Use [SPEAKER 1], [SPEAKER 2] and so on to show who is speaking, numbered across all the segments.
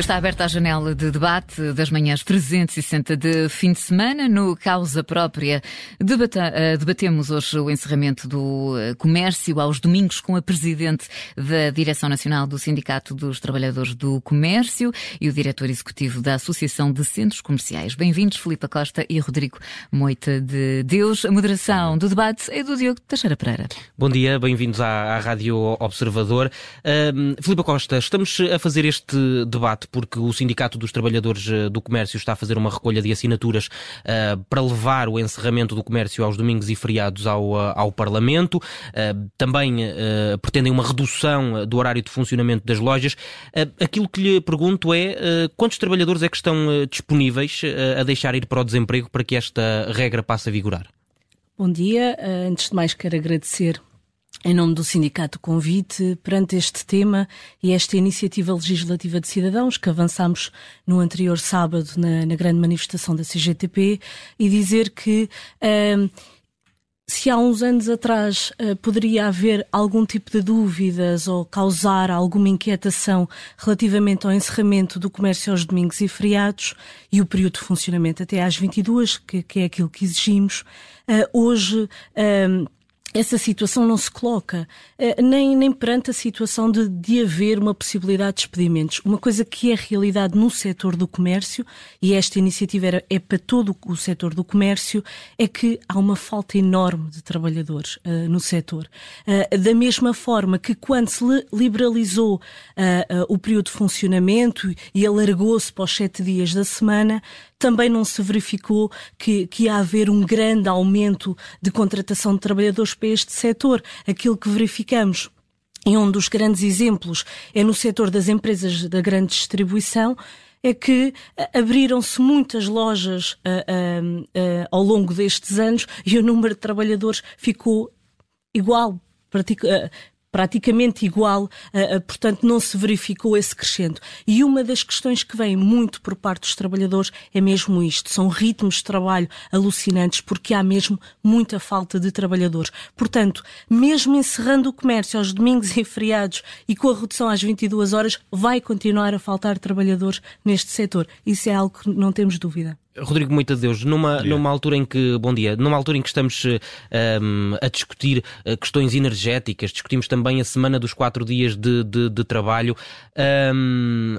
[SPEAKER 1] Está aberta a janela de debate das manhãs 360 de fim de semana. No Causa Própria, debata, uh, debatemos hoje o encerramento do uh, comércio aos domingos com a Presidente da Direção Nacional do Sindicato dos Trabalhadores do Comércio e o Diretor Executivo da Associação de Centros Comerciais. Bem-vindos, Filipe Costa e Rodrigo Moita de Deus. A moderação do debate é do Diogo Teixeira Pereira.
[SPEAKER 2] Bom dia, bem-vindos à, à Rádio Observador. Uh, Filipe Costa, estamos a fazer este debate porque o Sindicato dos Trabalhadores eh, do Comércio está a fazer uma recolha de assinaturas uh, para levar o encerramento do comércio aos domingos e feriados ao, uh, ao Parlamento. Uh, também pretendem uma redução do horário de funcionamento das lojas. aquilo que lhe pergunto é quantos trabalhadores é que estão disponíveis a deixar ir para o desemprego para que esta regra passe a vigorar?
[SPEAKER 3] Bom dia. Antes de mais, quero agradecer em nome do Sindicato Convite, perante este tema e esta iniciativa legislativa de cidadãos que avançamos no anterior sábado na, na grande manifestação da CGTP e dizer que se há uns anos atrás uh, poderia haver algum tipo de dúvidas ou causar alguma inquietação relativamente ao encerramento do comércio aos domingos e feriados e o período de funcionamento até às 22, que, que é aquilo que exigimos, uh, hoje essa situação não se coloca, eh, nem, nem perante a situação de, de haver uma possibilidade de despedimentos. Uma coisa que é realidade no setor do comércio, e esta iniciativa era, é para todo o setor do comércio, é que há uma falta enorme de trabalhadores uh, no setor. Uh, da mesma forma que quando se liberalizou uh, o período de funcionamento e alargou-se para os sete dias da semana, também não se verificou que, que ia haver um grande aumento de contratação de trabalhadores para este setor. Aquilo que verificamos e um dos grandes exemplos é no setor das empresas da grande distribuição, é que eh, abriram-se muitas lojas uh, uh, uh, ao longo destes anos e o número de trabalhadores ficou igual, praticamente igual, uh, uh, portanto não se verificou esse crescendo. E uma das questões que vem muito por parte dos trabalhadores é mesmo isto, são ritmos de trabalho alucinantes porque há mesmo muita falta de trabalhadores. Portanto, mesmo encerrando o comércio aos domingos e feriados e com a redução às 22 horas, vai continuar a faltar trabalhadores neste setor. Isso é algo que não temos dúvida.
[SPEAKER 2] Rodrigo Muita Deus, numa, numa altura em que, bom dia, numa altura em que estamos um, ehm, a discutir uh, questões energéticas, discutimos também a semana dos quatro dias de, de, de trabalho, um,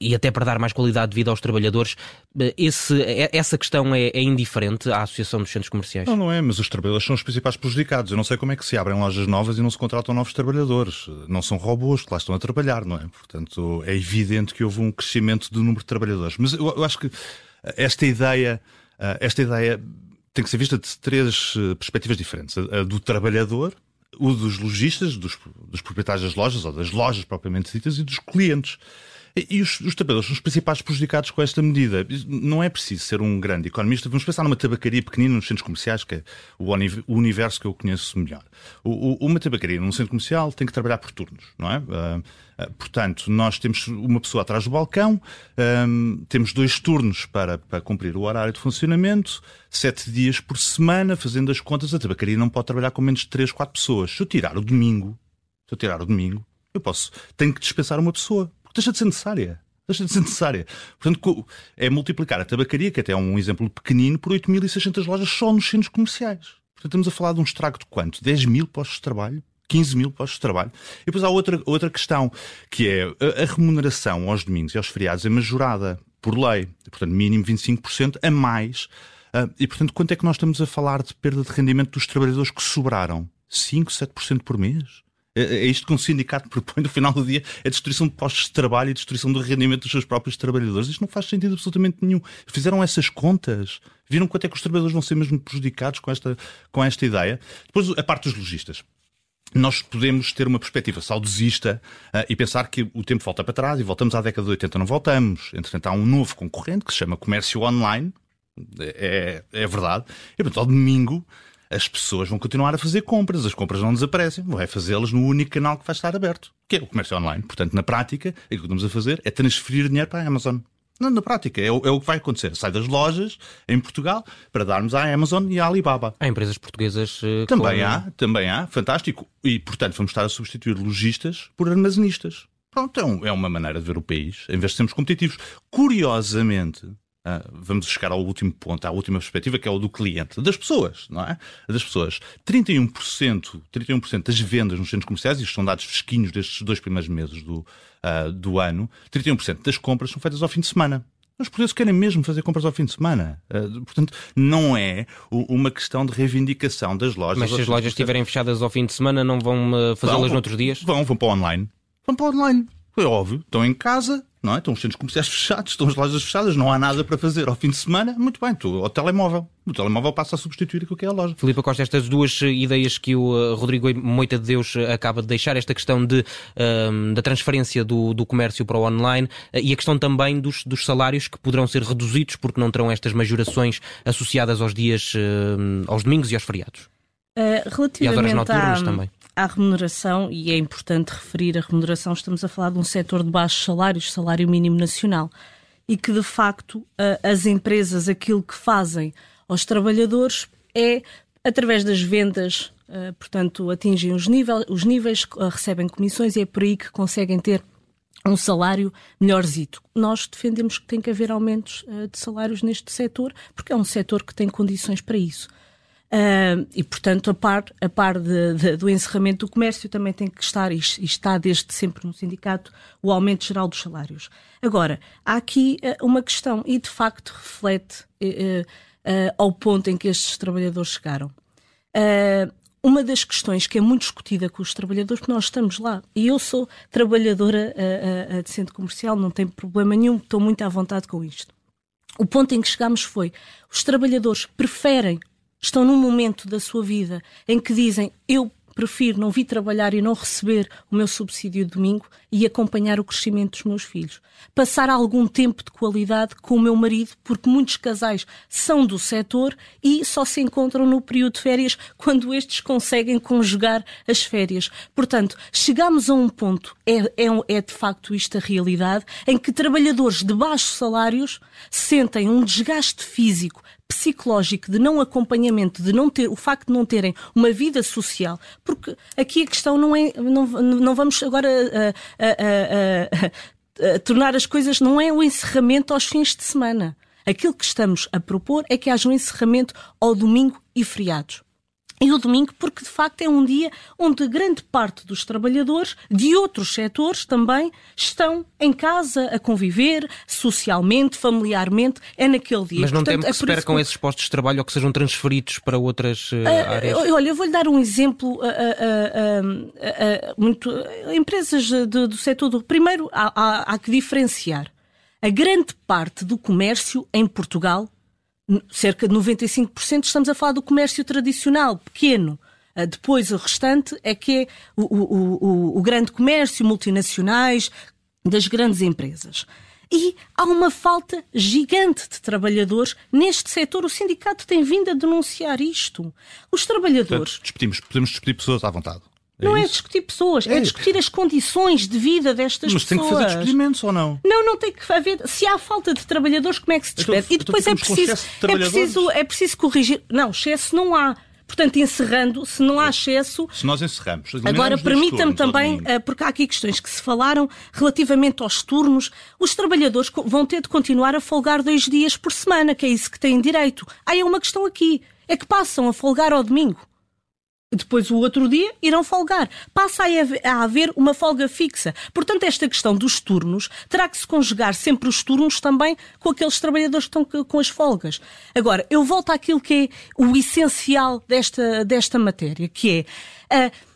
[SPEAKER 2] e até para dar mais qualidade de vida aos trabalhadores, eh, esse, essa questão é, é, indiferente à Associação dos Centros Comerciais?
[SPEAKER 4] Não, não é, mas os trabalhadores são os principais prejudicados. Eu não sei como é que se abrem lojas novas e não se contratam novos trabalhadores. Não são robôs que lá estão a trabalhar, não é? Portanto, é evidente que houve um crescimento do número de trabalhadores. Mas eu, eu acho que esta ideia, eh, esta ideia tem que ser vista de três eh, perspectivas diferentes: a do trabalhador, o dos lojistas, dos, dos proprietários das lojas ou das lojas propriamente ditas e dos clientes. E os, os são os principais prejudicados com esta medida. Não é preciso ser um grande economista. Vamos pensar numa tabacaria pequenina nos centros comerciais, que é o universo que eu conheço melhor. O, o, uma tabacaria num centro comercial tem que trabalhar por turnos, não é? Uh, portanto, nós temos uma pessoa atrás do balcão, um, temos dois turnos para, para cumprir o horário de funcionamento, sete dias por semana, fazendo as contas, a tabacaria não pode trabalhar com menos de três, quatro pessoas. Se eu tirar o domingo, se eu tirar o domingo, eu posso, tenho que dispensar uma pessoa deixa de ser necessária. Deixa de ser necessária. Portanto, é multiplicar a tabacaria, que até é um exemplo pequenino, por 8.600 lojas só nos centros comerciais. Portanto, estamos a falar de um estrago de quanto? 10 mil postos de trabalho? 15 mil postos de trabalho. E depois há outra, outra questão, que é a, remuneração aos domingos e aos feriados é majorada por lei. Portanto, mínimo 25% a mais. Uh, e, portanto, quanto é que nós estamos a falar de perda de rendimento dos trabalhadores que sobraram? 5, 7% por mês? É, é isto que um sindicato propõe no final do dia: é a destruição de postos de trabalho e destruição do rendimento dos seus próprios trabalhadores. Isto não faz sentido absolutamente nenhum. Fizeram essas contas. Viram quanto é que os trabalhadores vão ser mesmo prejudicados com esta, com esta ideia. Depois, a parte dos lojistas nós podemos ter uma perspectiva saudosista uh, e pensar que o tempo volta para trás e voltamos à década de 80. Não voltamos. Entretanto, há um novo concorrente que se chama comércio online. É, é verdade. E, portanto, ao domingo, as pessoas vão continuar a fazer compras, as compras não desaparecem, vai fazê-las no único canal que vai estar aberto, que é o comércio online. Portanto, na prática, o que estamos a fazer é transferir dinheiro para a Amazon. Não, na prática, é o, é o, que vai acontecer. Sai das lojas em Portugal para darmos à Amazon e à Alibaba.
[SPEAKER 2] Há empresas portuguesas uh,
[SPEAKER 4] Também há, também há, fantástico. E, portanto, vamos estar a substituir lojistas por armazenistas. Pronto, é, um, é uma maneira de ver o país, em vez de sermos competitivos. Curiosamente, vamos chegar ao último ponto, à última perspectiva, que é o do cliente, das pessoas, não é? Das pessoas. 31%, 31% das vendas nos centros comerciais, isto são dados fresquinhos destes dois primeiros meses do, uh, do ano, 31% das compras são feitas ao fim de semana. Os portugueses querem mesmo fazer compras ao fim de semana. Uh, portanto, não é uma questão de reivindicação das lojas.
[SPEAKER 2] Mas se as lojas estiverem fechadas ao fim de semana, não vão fazê-las noutros dias?
[SPEAKER 4] Vão, vão para o online. Vão para o online. É óbvio, estão em casa, não é? Estão os centros comerciais fechados, estão as lojas fechadas, não há nada para fazer ao fim de semana. Muito bem, tu, o telemóvel. O telemóvel passa a substituir aquilo que é a loja.
[SPEAKER 2] Filipe Costa, estas duas ideias que o uh, Rodrigo Moita de Deus uh, acaba de deixar, esta questão de, um, da transferência do, do, comércio para o online uh, e a questão também dos, dos, salários que poderão ser reduzidos porque não terão estas majorações associadas aos dias, uh, aos domingos e aos feriados.
[SPEAKER 3] Uh, relativamente e às horas noturnas também à remuneração, e é importante referir a remuneração, estamos a falar de um setor de baixos salários, salário mínimo nacional, e que de facto as empresas aquilo que fazem aos trabalhadores é através das vendas, portanto, atingem os, nível, os níveis, recebem comissões e é por aí que conseguem ter um salário melhorzito. Nós defendemos que tem que haver aumentos de salários neste setor, porque é um setor que tem condições para isso. Uh, e, portanto, a par, a par de, de, do encerramento do comércio também tem que estar, e está desde sempre no sindicato, o aumento geral dos salários. Agora, há aqui uh, uma questão, e de facto reflete uh, ao ponto em que estes trabalhadores chegaram. uma das questões que é muito discutida com os trabalhadores, porque nós estamos lá, e eu sou trabalhadora de centro comercial, não tenho problema nenhum, estou muito à vontade com isto. O ponto em que chegámos foi: os trabalhadores preferem estão num momento da sua vida em que dizem eu prefiro não vir trabalhar e não receber o meu subsídio de domingo e acompanhar o crescimento dos meus filhos. Passar algum tempo de qualidade com o meu marido, porque muitos casais são do setor e só se encontram no período de férias quando estes conseguem conjugar as férias. Portanto, chegamos a um ponto, é, é, é de facto isto a realidade, em que trabalhadores de baixos salários sentem um desgaste físico psicológico de não acompanhamento, de não ter o facto de não terem uma vida social, porque aqui a questão não é não, não vamos agora tornar as coisas não é o encerramento aos fins de semana. Aquilo que estamos a propor é que haja um encerramento ao domingo e feriados e o domingo, porque de facto é um dia onde grande parte dos trabalhadores de outros setores também estão em casa a conviver socialmente, familiarmente, é naquele dia.
[SPEAKER 2] Mas não Portanto, que é se percam que... esses postos de trabalho ou que sejam transferidos para outras uh, áreas?
[SPEAKER 3] Olha, eu vou-lhe dar um exemplo. Uh, uh, muito, empresas do, do setor do... Primeiro, há, há, há que diferenciar. A grande parte do comércio em Portugal cerca de 95% estamos a falar do comércio tradicional, pequeno. Ah, depois o restante é que é o, o, o, o grande comércio, multinacionais, das grandes empresas. E há uma falta gigante de trabalhadores neste setor. O sindicato tem vindo a denunciar isto. Os trabalhadores. Portanto,
[SPEAKER 4] podemos despedir pessoas à vontade.
[SPEAKER 3] É não é isso? é discutir pessoas, é, é, discutir as condições de vida destas
[SPEAKER 4] Mas
[SPEAKER 3] pessoas.
[SPEAKER 4] Mas tem que fazer despedimentos ou não?
[SPEAKER 3] Não, não tem que haver. Se há falta de trabalhadores, como é que se então, despede? Então, e depois então é, preciso, de é, preciso, é preciso corrigir. Não, excesso não há. Portanto, encerrando, se não há excesso.
[SPEAKER 4] Se nós encerramos.
[SPEAKER 3] Agora, permita-me também, eh, porque há aqui questões que se falaram relativamente aos turnos. Os trabalhadores vão ter de continuar a folgar dois dias por semana, que é isso que têm direito. Há é uma questão aqui: é que passam a folgar ao domingo depois o outro dia irão folgar. Passa a haver uma folga fixa. Portanto, esta questão dos turnos terá que se conjugar sempre os turnos também com aqueles trabalhadores que estão com as folgas. Agora, eu volto àquilo que é o essencial desta, desta matéria, que é. Uh,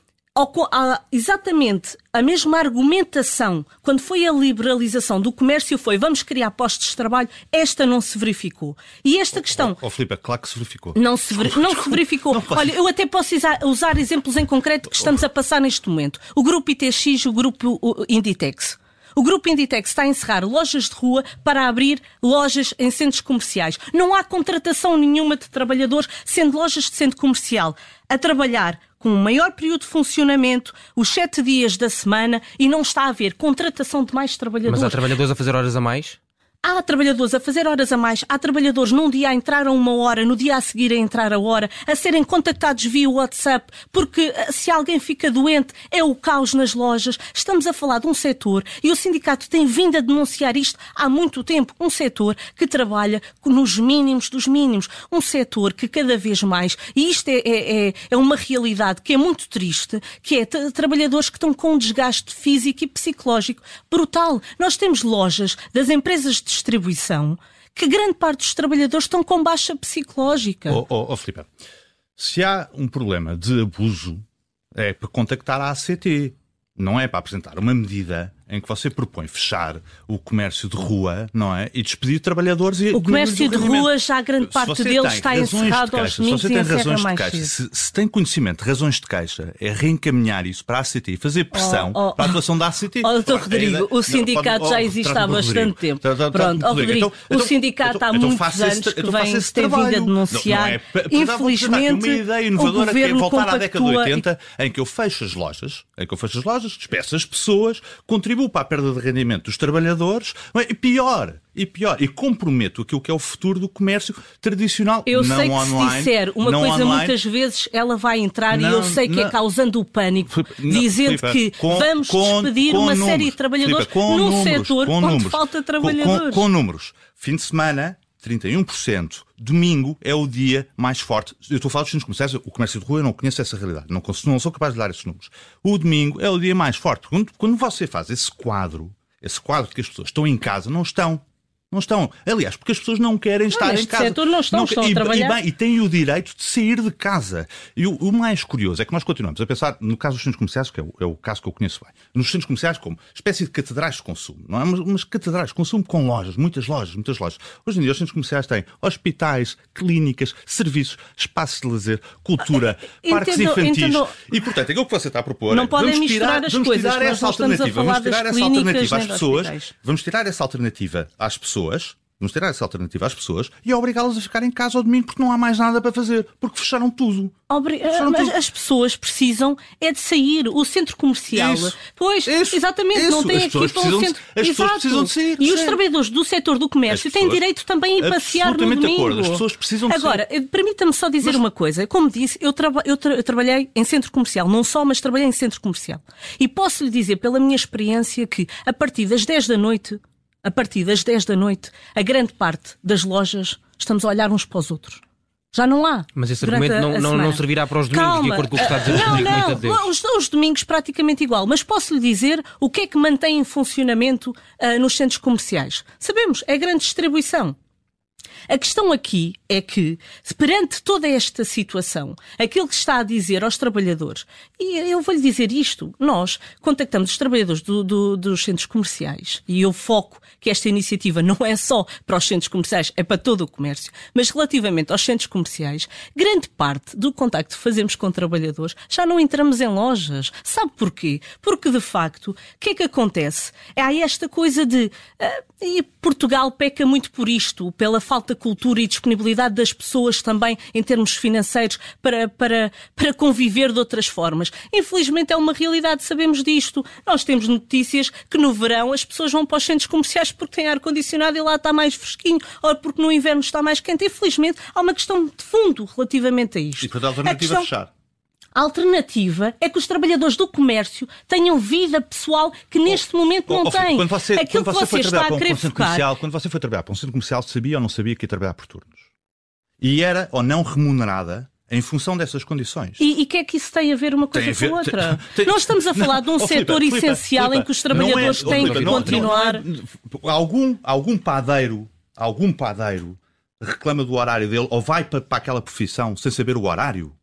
[SPEAKER 3] exatamente a mesma argumentação quando foi a liberalização do comércio foi vamos criar postos de trabalho, esta não se verificou. E esta questão...
[SPEAKER 4] Oh, oh Filipe, é claro que se verificou.
[SPEAKER 3] Não se, ver... não se verificou. Não Olha, eu até posso usar, usar exemplos em concreto que estamos a passar neste momento. O grupo ITX, o grupo Inditex. O grupo Inditex está a encerrar lojas de rua para abrir lojas em centros comerciais. Não há contratação nenhuma de trabalhadores, sendo lojas de centro comercial a trabalhar com um maior período de funcionamento, os sete dias da semana, e não está a haver contratação de mais trabalhadores.
[SPEAKER 2] Mas há trabalhadores a fazer horas a mais?
[SPEAKER 3] Há trabalhadores a fazer horas a mais, há trabalhadores num dia a entrar a uma hora, no dia a seguir a entrar a hora, a serem contactados via WhatsApp, porque eh, se alguém fica doente é o caos nas lojas. Estamos a falar de um setor e o sindicato tem vindo a denunciar isto há muito tempo. Um setor que trabalha nos mínimos dos mínimos. Um setor que cada vez mais, e isto é, é, é, é uma realidade que é muito triste, que é trabalhadores que estão com um desgaste físico e psicológico brutal. Nós temos lojas das empresas de distribuição que grande parte dos trabalhadores estão com baixa psicológica.
[SPEAKER 4] Oh, oh, oh Filipe, se há um problema de abuso, é para contactar a ACT. Não é para apresentar uma medida em que você propõe fechar o comércio de rua, não é? E despedir trabalhadores. E
[SPEAKER 3] o comércio de rua, já grande parte dele está encerrado aos domingos
[SPEAKER 4] se você tem razões
[SPEAKER 3] de
[SPEAKER 4] queixa, se, se, tem conhecimento de razões de queixa, é reencaminhar isso para a ACT e fazer pressão oh, oh, para a atuação da ACT.
[SPEAKER 3] Oh, doutor Rodrigo, o sindicato já existe há bastante tempo. Pronto, oh, Rodrigo, então, o então, sindicato então, há muitos anos que vem tem vindo a denunciar. É, Infelizmente,
[SPEAKER 4] uma ideia inovadora que é voltar à década de 80, em que eu fecho as lojas, em que eu fecho as lojas, despeço as pessoas, contribuo para a perda de rendimento dos trabalhadores, e pior, e pior, e comprometo aquilo que é o futuro do comércio tradicional.
[SPEAKER 3] Eu
[SPEAKER 4] não
[SPEAKER 3] sei que
[SPEAKER 4] online,
[SPEAKER 3] se disser uma coisa online, muitas vezes ela vai entrar não, e eu sei que é não, é causando o pânico, não, dizendo Filipe, que com, vamos com, despedir com uma números, série de trabalhadores Filipe, num números, setor onde números, falta trabalhadores.
[SPEAKER 4] Com números. Fim de semana, 31%. Domingo é o dia mais forte. Eu estou a falar dos centros comerciais, o comércio de rua, eu não conheço essa realidade. Não, não sou capaz de dar esses números. O domingo é o dia mais forte. Quando, quando você faz esse quadro, esse quadro de que as pessoas estão em casa, não estão. Não estão. Aliás, porque as pessoas não querem estar
[SPEAKER 3] não,
[SPEAKER 4] em casa.
[SPEAKER 3] Setor não estão, não, estão
[SPEAKER 4] e,
[SPEAKER 3] a trabalhar.
[SPEAKER 4] E, bem, e têm o direito de sair de casa. E o, o, mais curioso é que nós continuamos a pensar, no caso dos centros comerciais, que é o, é o, caso que eu conheço bem, nos centros comerciais como espécie de catedrais de consumo. Não é? Mas, mas catedrais de consumo com lojas, muitas lojas, muitas lojas. Hoje em dia os centros comerciais têm hospitais, clínicas, serviços, espaços de lazer, cultura, entendo, parques infantis. Entendo. E, portanto, aquilo que você está a propor
[SPEAKER 3] não é, podem
[SPEAKER 4] vamos
[SPEAKER 3] misturar
[SPEAKER 4] tirar,
[SPEAKER 3] as
[SPEAKER 4] vamos
[SPEAKER 3] coisas,
[SPEAKER 4] tirar essa alternativa.
[SPEAKER 3] Vamos
[SPEAKER 4] tirar essa alternativa às pessoas. Vamos tirar essa alternativa às pessoas Vamos tirar essa alternativa às pessoas e obrigá-las a ficar em casa ao domingo porque não há mais nada para fazer, porque fecharam tudo.
[SPEAKER 3] Obri fecharam mas tudo. as pessoas precisam é de sair. O centro comercial. Isso, pois, isso, exatamente, isso. não tem aqui para o centro.
[SPEAKER 4] As Exato. pessoas precisam de sair.
[SPEAKER 3] E os trabalhadores do setor do comércio têm direito também a passear no domingo. De acordo.
[SPEAKER 4] As pessoas precisam de
[SPEAKER 3] Agora, eh, permita-me só dizer mas... uma coisa. Como disse, eu, traba eu, tra eu trabalhei em centro comercial, não só, mas trabalhei em centro comercial. E posso lhe dizer, pela minha experiência, que a partir das 10 da noite a partir das 10 da noite, a grande parte das lojas estamos a olhar uns para os outros. Já não há.
[SPEAKER 2] Mas esse argumento não, não, não, servirá para os domingos,
[SPEAKER 3] Calma.
[SPEAKER 2] de acordo com o que está a dizer
[SPEAKER 3] não, Rodrigo não. Os, os, domingos praticamente igual. Mas posso lhe dizer o que é que mantém em funcionamento uh, nos centros comerciais. Sabemos, é a grande distribuição. A questão aqui é que, perante toda esta situação, aquilo que está a dizer aos trabalhadores, e eu vou-lhe dizer isto, nós contactamos os trabalhadores do, do, dos centros comerciais, e eu foco que esta iniciativa não é só para os centros comerciais, é para todo o comércio, mas relativamente aos centros comerciais, grande parte do contacto que fazemos com trabalhadores já não entramos em lojas. Sabe porquê? Porque, de facto, o que é que acontece? Há esta coisa de. Uh, e Portugal peca muito por isto, pela falta de cultura e disponibilidade das pessoas também em termos financeiros para, para, para conviver de outras formas. Infelizmente é uma realidade, sabemos disto. Nós temos notícias que no verão as pessoas vão para os centros comerciais porque têm ar-condicionado e lá está mais fresquinho, ou porque no inverno está mais quente. Infelizmente há uma questão de fundo relativamente a isto.
[SPEAKER 4] E portanto a alternativa a questão... fechar.
[SPEAKER 3] A alternativa é que os trabalhadores do comércio tenham vida pessoal que neste momento não oh, têm.
[SPEAKER 4] Quando você, Aquilo quando você, que você está a querer um focar... comercial, quando você foi trabalhar para um centro comercial, sabia ou não sabia que ia trabalhar por turnos? E era ou não remunerada em função dessas condições.
[SPEAKER 3] E o que é que isso tem a ver uma coisa com a outra? Tem, Nós estamos a falar não, de um oh, setor Filipe, essencial Filipe, em que os trabalhadores é, têm Filipe, que não, continuar. Não,
[SPEAKER 4] é, algum, algum padeiro, algum padeiro reclama do horário dele ou vai para, para aquela profissão sem saber o horário?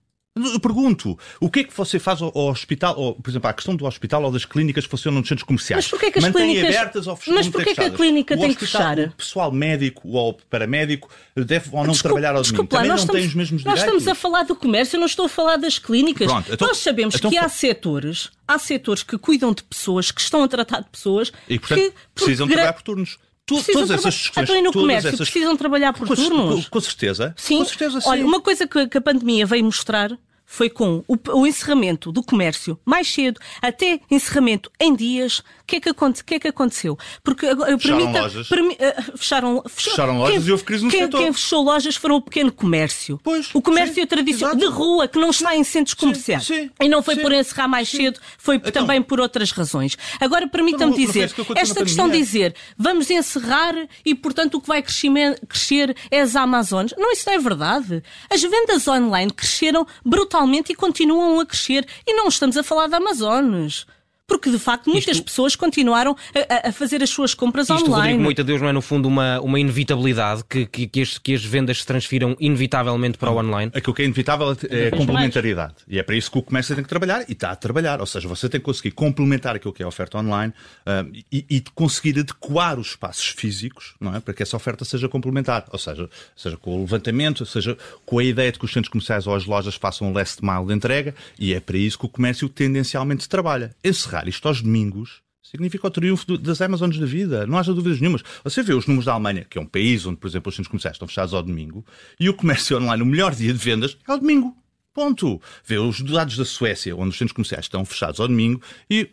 [SPEAKER 4] Eu pergunto, o que é que você faz ao, hospital, ou, por exemplo, a questão do hospital ou das clínicas que funcionam nos centros comerciais?
[SPEAKER 3] Mas porquê que as Mantém clínicas...
[SPEAKER 4] abertas ou
[SPEAKER 3] Mas porquê que a clínica
[SPEAKER 4] o
[SPEAKER 3] tem que fechar?
[SPEAKER 4] O pessoal médico ou paramédico deve ou não desculpa, trabalhar ao domingo? Também
[SPEAKER 3] não
[SPEAKER 4] estamos, tem os mesmos direitos?
[SPEAKER 3] Nós estamos a falar do comércio, eu não estou a falar das clínicas. Pronto, então, nós sabemos então, que há setores, há setores que cuidam de pessoas, que estão a tratar de pessoas
[SPEAKER 4] e, portanto,
[SPEAKER 3] que
[SPEAKER 4] precisam trabalhar por turnos.
[SPEAKER 3] Tu, todas essas. Então, no comércio essas... precisam trabalhar por
[SPEAKER 4] com,
[SPEAKER 3] turnos?
[SPEAKER 4] Com, com, certeza.
[SPEAKER 3] Sim.
[SPEAKER 4] Com certeza, sim.
[SPEAKER 3] Olha, uma coisa que, que a pandemia veio mostrar foi com o, o, encerramento do comércio mais cedo, até encerramento em dias. O que, é que, aconte, que é que aconteceu?
[SPEAKER 4] Porque fecharam permita, lojas. Permi, uh,
[SPEAKER 3] fecharam,
[SPEAKER 4] fecharam lojas quem, e houve crise no
[SPEAKER 3] quem,
[SPEAKER 4] setor.
[SPEAKER 3] Quem fechou lojas foram o pequeno comércio.
[SPEAKER 4] Pois,
[SPEAKER 3] o comércio tradicional de rua, que não está em centros comerciais. Sim, e não foi sim, por encerrar mais cedo, foi então, também por outras razões. Agora, permitam-me então dizer, esta questão de dizer vamos encerrar e, portanto, o que vai crescer é as Amazonas. Não, isso não é verdade. As vendas online cresceram brutalmente e continuam a crescer. E não estamos a falar de Amazonas porque de facto muitas Isto... pessoas continuaram a, a, fazer as suas compras
[SPEAKER 2] Isto,
[SPEAKER 3] online.
[SPEAKER 2] Rodrigo, muito a Deus, não é no fundo uma, uma inevitabilidade que, que, que, as, que as vendas se transfiram inevitavelmente para o online?
[SPEAKER 4] Aquilo que é inevitável é a complementaridade. E é para isso que o comércio tem que trabalhar e está a trabalhar. Ou seja, você tem que conseguir complementar aquilo que é a oferta online uh, e, e, conseguir adequar os espaços físicos não é? para que essa oferta seja complementar. Ou seja, seja com o levantamento, seja com a ideia de que os centros comerciais ou as lojas façam um last mile de entrega e é para isso que o comércio tendencialmente trabalha. Encerrar isto aos domingos significa o triunfo das Amazonas da vida. Não haja dúvidas nenhumas. Você vê os números da Alemanha, que é um país onde, por exemplo, os centros comerciais estão fechados ao domingo, e o comércio online, o melhor dia de vendas, é ao domingo. Ponto. Vê os dados da Suécia, onde os centros comerciais estão fechados ao domingo, e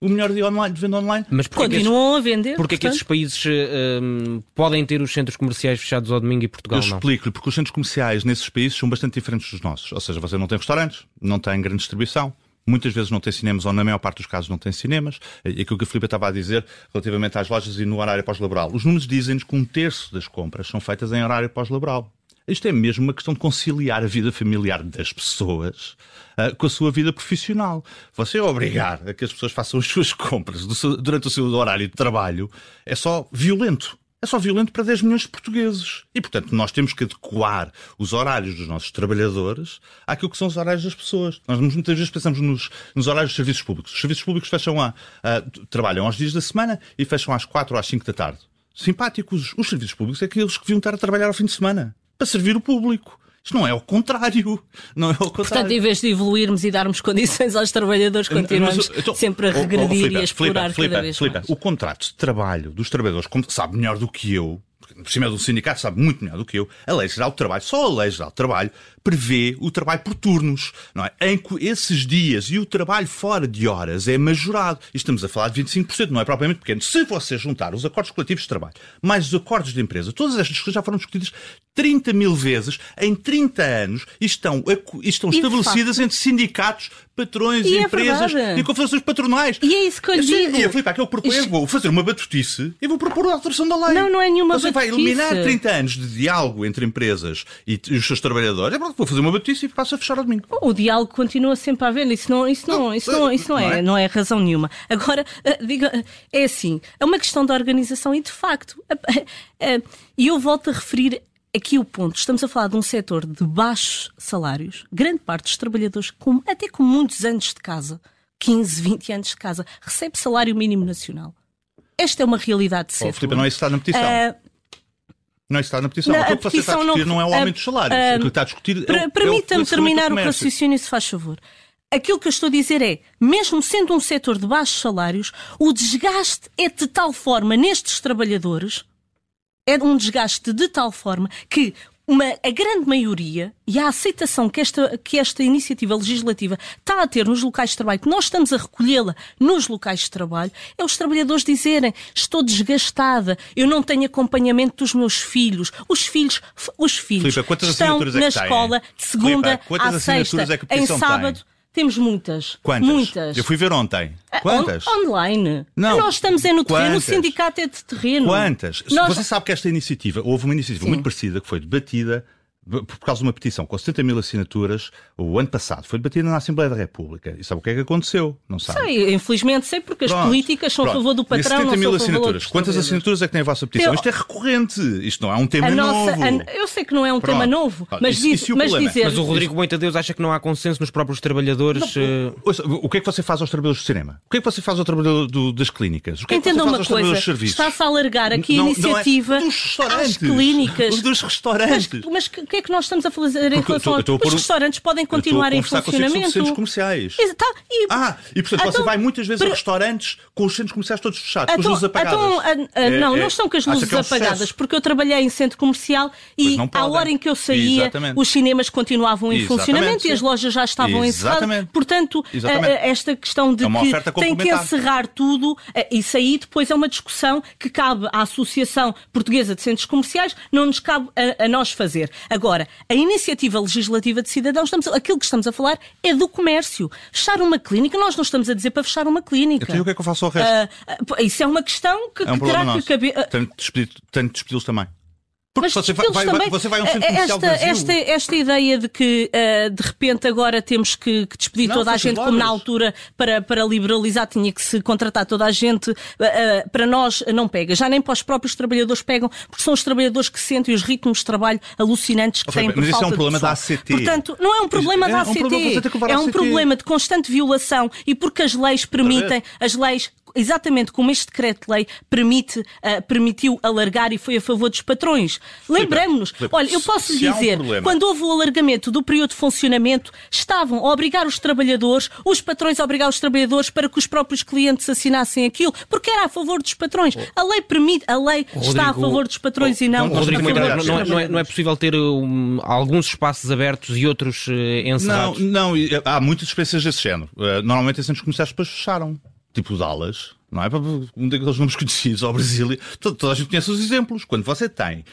[SPEAKER 4] o melhor dia online, de venda online.
[SPEAKER 3] Mas continuam esses, a vender.
[SPEAKER 2] Porque é que esses países uh, podem ter os centros comerciais fechados ao domingo e Portugal
[SPEAKER 4] Eu
[SPEAKER 2] não?
[SPEAKER 4] explico-lhe, porque os centros comerciais nesses países são bastante diferentes dos nossos. Ou seja, você não tem restaurantes, não tem grande distribuição, Muitas vezes não tem cinemas, ou na maior parte dos casos não tem cinemas. E aquilo que a Filipe estava a dizer relativamente às lojas e no horário pós-laboral. Os números dizem-nos que um terço das compras são feitas em horário pós-laboral. Isto é mesmo uma questão de conciliar a vida familiar das pessoas uh, com a sua vida profissional. Você obrigar a que as pessoas façam as suas compras durante o seu horário de trabalho é só violento é só violento para 10 milhões de portugueses. E, portanto, nós temos que adequar os horários dos nossos trabalhadores àquilo que são os horários das pessoas. Nós muitas vezes pensamos nos, nos horários dos serviços públicos. Os serviços públicos fecham a, uh, trabalham aos dias da semana e fecham às 4 ou às 5 da tarde. Simpáticos. Os serviços públicos é aqueles que deviam estar a trabalhar ao fim de semana para servir o público. Isto não é o contrário. Não é o contrário.
[SPEAKER 3] Portanto, em vez de evoluirmos e darmos condições aos trabalhadores, continuamos Mas, então, sempre a regredir oh, oh, Filipe, e a explorar Filipe, cada vez Filipe, mais.
[SPEAKER 4] O contrato de trabalho dos trabalhadores, como sabe melhor do que eu, por cima do sindicato sabe muito melhor do que eu, a Lei Geral do Trabalho, só a Lei Geral do Trabalho prevê o trabalho por turnos, não é? Em que esses dias e o trabalho fora de horas é majorado. E estamos a falar de 25%, não é propriamente pequeno. Se você juntar os acordos coletivos de trabalho, mais os acordos de empresa, todas estas coisas já foram discutidas 30 mil vezes em 30 anos e estão, estão e estabelecidas entre sindicatos, patrões, e é empresas é e confederações patronais.
[SPEAKER 3] E é isso que eu lhe digo.
[SPEAKER 4] E a Filipe, que eu proponho, eu vou fazer uma batutice e vou propor a alteração da lei.
[SPEAKER 3] Não, não é nenhuma
[SPEAKER 4] Você
[SPEAKER 3] batutice.
[SPEAKER 4] vai eliminar 30 anos de diálogo entre empresas e, os seus trabalhadores. É pronto, vou fazer uma batutice e passo a fechar ao domingo.
[SPEAKER 3] O diálogo continua sempre a haver. Isso não, isso não, isso não, isso não, é, não é razão nenhuma. Agora, eh, diga, é assim, é uma questão de organização e de facto. E eu volto a referir aqui o ponto. Estamos a falar de um setor de baixos salários. Grande parte dos trabalhadores, com, até com muitos anos de casa, 15, 20 anos de casa, recebe salário mínimo nacional. Esta é uma realidade de
[SPEAKER 4] setor. Oh, Filipe, não é isso que está na petição. Uh, não é isso que está na petição. Não, Aquilo que você está a discutir não, não é o aumento dos salários. Uh, Aquilo que está a discutir
[SPEAKER 3] é,
[SPEAKER 4] é
[SPEAKER 3] Permita-me terminar o raciocínio, se faz favor. Aquilo que eu estou a dizer é, mesmo sendo um setor de baixos salários, o desgaste é de tal forma nestes trabalhadores é um desgaste de tal forma que uma, a grande maioria e a aceitação que esta, que esta iniciativa legislativa está a ter nos locais de trabalho, que nós estamos a recolhê-la nos locais de trabalho, é os trabalhadores dizerem estou desgastada, eu não tenho acompanhamento dos meus filhos. Os filhos, os filhos
[SPEAKER 4] Filipe,
[SPEAKER 3] estão
[SPEAKER 4] é
[SPEAKER 3] na escola de segunda
[SPEAKER 4] Filipe,
[SPEAKER 3] à sexta,
[SPEAKER 4] é
[SPEAKER 3] em sábado.
[SPEAKER 4] Tem?
[SPEAKER 3] Temos muitas.
[SPEAKER 4] Quantas?
[SPEAKER 3] Muitas.
[SPEAKER 4] Eu fui ver ontem. Ah, Quantas?
[SPEAKER 3] On online. Não. Nós estamos é no terreno, Quantas? o sindicato é de terreno.
[SPEAKER 4] Quantas? Nós... Você sabe que esta iniciativa, houve uma iniciativa Sim. muito parecida que foi debatida por causa de uma petição com 70 mil assinaturas, o ano passado foi debatida na Assembleia da República. E sabe o que é que aconteceu? Não sabe?
[SPEAKER 3] Sei, infelizmente sei, porque pronto, as políticas são pronto. a favor do patrão, 70 mil assinaturas.
[SPEAKER 4] Quantas assinaturas é que tem a vossa petição? Teu... Isto é recorrente. Isto não é um tema nossa, novo.
[SPEAKER 3] A... Eu sei que não é um pronto. tema novo, mas, isso, diz, isso mas dizer...
[SPEAKER 2] Mas o Rodrigo Moita Deus acha que não há consenso nos próprios trabalhadores... Não,
[SPEAKER 4] uh... O que é que você faz aos trabalhadores do cinema? O que é que você faz ao trabalhador do, das clínicas? O que é
[SPEAKER 3] que
[SPEAKER 4] Entenda
[SPEAKER 3] você faz
[SPEAKER 4] uma
[SPEAKER 3] aos
[SPEAKER 4] coisa,
[SPEAKER 3] está-se a alargar aqui não, a iniciativa
[SPEAKER 4] não é dos
[SPEAKER 3] às clínicas.
[SPEAKER 4] Dos restaurantes.
[SPEAKER 3] Mas, mas que, que é que nós estamos a fazer em relação a... Os restaurantes podem continuar em funcionamento. Com os
[SPEAKER 4] centros comerciais.
[SPEAKER 3] Tá,
[SPEAKER 4] e... Ah, e portanto então, você vai muitas vezes a restaurantes com os centros comerciais todos fechados, então, com as luzes apagadas.
[SPEAKER 3] Então, é, não, é, não estão com as luzes é apagadas, sucesso. porque eu trabalhei em centro comercial e à hora em que eu saía, Exatamente. os cinemas continuavam em Exatamente, funcionamento sim. e as lojas já estavam encerradas. Portanto, esta questão de é que tem que encerrar tudo, isso aí depois é uma discussão que cabe à Associação Portuguesa de Centros Comerciais, não nos cabe a, a nós fazer. Agora, a iniciativa legislativa de cidadãos, estamos, aquilo que estamos a falar é do comércio. Fechar uma clínica, nós não estamos a dizer para fechar uma clínica.
[SPEAKER 4] Então, o que é que eu faço ao resto?
[SPEAKER 3] Uh, isso é uma questão que,
[SPEAKER 4] é um
[SPEAKER 3] que terá que
[SPEAKER 4] caber. Uh, tenho de despedi-los também. Porque você vai, vai, também, você vai a um centro
[SPEAKER 3] esta,
[SPEAKER 4] vazio.
[SPEAKER 3] Esta, esta ideia de que uh, de repente agora temos que, que despedir não, toda a gente, como na altura para, para liberalizar tinha que se contratar toda a gente, uh, uh, para nós não pega. Já nem para os próprios trabalhadores pegam, porque são os trabalhadores que sentem os ritmos de trabalho alucinantes que têm por
[SPEAKER 4] Mas
[SPEAKER 3] isso
[SPEAKER 4] é um problema da ACT.
[SPEAKER 3] Portanto, não é um problema é, da ACT. É um problema, é um problema de constante violação e porque as leis permitem, as leis exatamente como este decreto-lei permite, uh, permitiu alargar e foi a favor dos patrões. Lembremos-nos, olha, eu posso lhe dizer, um quando houve o alargamento do período de funcionamento, estavam a obrigar os trabalhadores, os patrões a obrigar os trabalhadores para que os próprios clientes assinassem aquilo, porque era a favor dos patrões. A lei permite, a lei Rodrigo, está a favor dos patrões oh, e não.
[SPEAKER 2] Rodrigo, não, não, é, não, é, não, é, possível ter um, alguns espaços abertos e outros uh, encerrados?
[SPEAKER 4] Não, não, há muitas experiências desse género. Uh, normalmente em centros comerciais depois fecharam tipo Dallas, não é? Um daqueles nomes conhecidos ao Brasília. Toda, toda, a gente conhece os exemplos. Quando você tem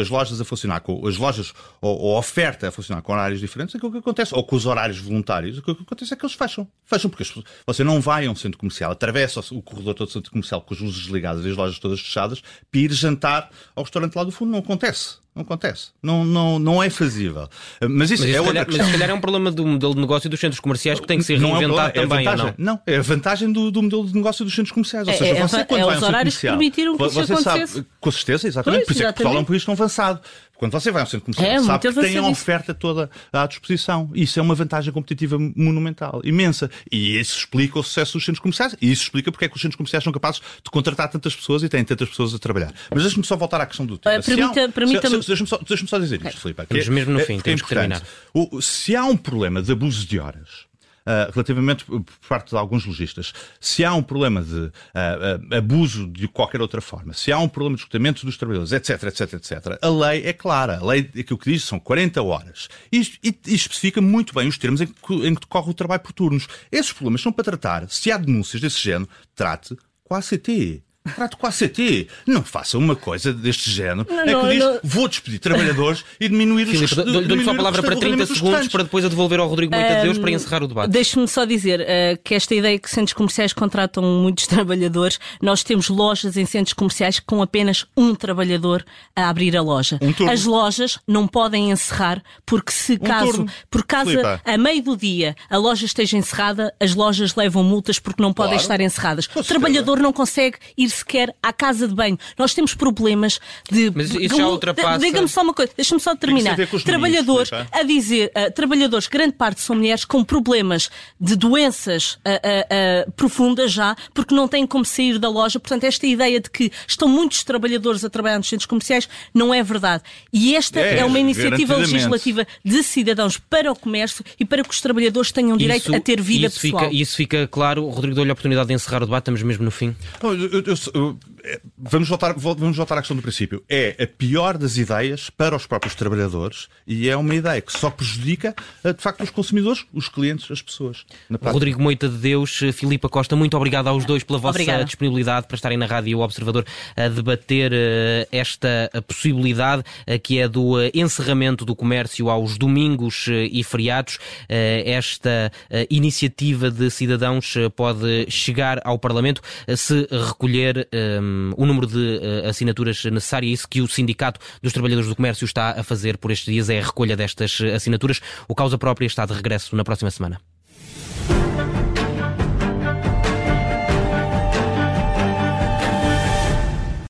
[SPEAKER 4] as lojas a funcionar com as lojas ou, ou oferta a funcionar com horários diferentes, aquilo que acontece, ou com os horários voluntários, aquilo que acontece é que eles fecham. Fecham porque você não vai a um centro comercial, atravessa o corredor todo do centro comercial com as luzes desligadas e as lojas todas fechadas, para ir jantar ao restaurante lá do fundo. Não acontece. Não acontece. Não, não, não é fazível. Mas isso, mas é outra
[SPEAKER 2] calhar,
[SPEAKER 4] questão.
[SPEAKER 2] Mas se calhar é um problema do modelo de negócio dos centros comerciais que tem que ser não reinventado é um também,
[SPEAKER 4] é não? Não, é a vantagem do, do, modelo de negócio dos centros comerciais. Ou seja,
[SPEAKER 3] é,
[SPEAKER 4] você
[SPEAKER 3] é,
[SPEAKER 4] quando
[SPEAKER 3] é
[SPEAKER 4] vai
[SPEAKER 3] os horários que permitiram que
[SPEAKER 4] você
[SPEAKER 3] isso
[SPEAKER 4] sabe, Com certeza, exatamente. Pois, Por isso é que Portugal é um país tão avançado. Quando você vai ao centro comercial, é, sabe que tem a oferta toda à disposição. Isso é uma vantagem competitiva monumental, imensa. E isso explica o sucesso dos centros comerciais. E isso explica porque é que os centros comerciais são capazes de contratar tantas pessoas e têm tantas pessoas a trabalhar. Mas deixe-me só voltar à questão do
[SPEAKER 3] tema. Uh, permita, permita
[SPEAKER 4] Deixa-me só, deixa só, dizer isto, Filipe.
[SPEAKER 2] Estamos mesmo no é, fim, temos é que terminar.
[SPEAKER 4] O, se há um problema de abuso de horas, uh, relativamente por parte de alguns lojistas, se há um problema de uh, abuso de qualquer outra forma, se há um problema de esgotamento dos trabalhadores, etc, etc, etc, a lei é clara. A lei, aquilo que diz são 40 horas. E, e, e especifica muito bem os termos em que, em que decorre o trabalho por turnos. Esses problemas são para tratar, se há denúncias desse género, trate com a ACT. Trato com a ACT. Não faça uma coisa deste género. Não, é que diz, não... vou despedir trabalhadores e diminuir
[SPEAKER 2] Filipe, os Dou-lhe só a palavra para 30 segundos para depois a devolver ao Rodrigo Moita um, Deus para encerrar o debate.
[SPEAKER 3] Deixe-me só dizer uh, que esta ideia que centros comerciais contratam muitos trabalhadores, nós temos lojas em centros comerciais com apenas um trabalhador a abrir a loja.
[SPEAKER 4] Um
[SPEAKER 3] As lojas não podem encerrar porque se um caso, turno. por caso a meio do dia a loja esteja encerrada, as lojas levam multas porque não podem claro. estar encerradas. O trabalhador não consegue ir sequer à casa de banho. Nós temos problemas de.
[SPEAKER 2] Mas isso já ultrapassa.
[SPEAKER 3] Diga-me só uma coisa, deixa-me só terminar. Trabalhadores, a dizer, uh, trabalhadores, grande parte são mulheres com problemas de doenças uh, uh, profundas já, porque não têm como sair da loja. Portanto, esta ideia de que estão muitos trabalhadores a trabalhar nos centros comerciais não é verdade. E esta é, é uma iniciativa legislativa de cidadãos para o comércio e para que os trabalhadores tenham direito isso, a ter vida
[SPEAKER 2] isso
[SPEAKER 3] pessoal.
[SPEAKER 2] Fica, isso fica claro. O Rodrigo deu-lhe a oportunidade de encerrar o debate, estamos mesmo no fim.
[SPEAKER 4] eu, eu, eu, é, vamos voltar, vamos voltar à questão do princípio. É a pior das ideias para os próprios trabalhadores e é uma ideia que só prejudica, eh, de facto, os consumidores, os clientes, as pessoas.
[SPEAKER 2] Rodrigo Moita de Deus, Filipa Costa, muito obrigado aos dois pela vossa Obrigada. disponibilidade para estarem na Rádio Observador a debater eh, esta possibilidade eh, que é do encerramento do comércio aos domingos e feriados. Esta iniciativa de cidadãos pode chegar ao Parlamento se recolher um, um, o número de uh, assinaturas necessárias, isso que o Sindicato dos Trabalhadores do Comércio está a fazer por estes dias, é a recolha destas eh, assinaturas. O Causa Própria está de regresso na próxima semana.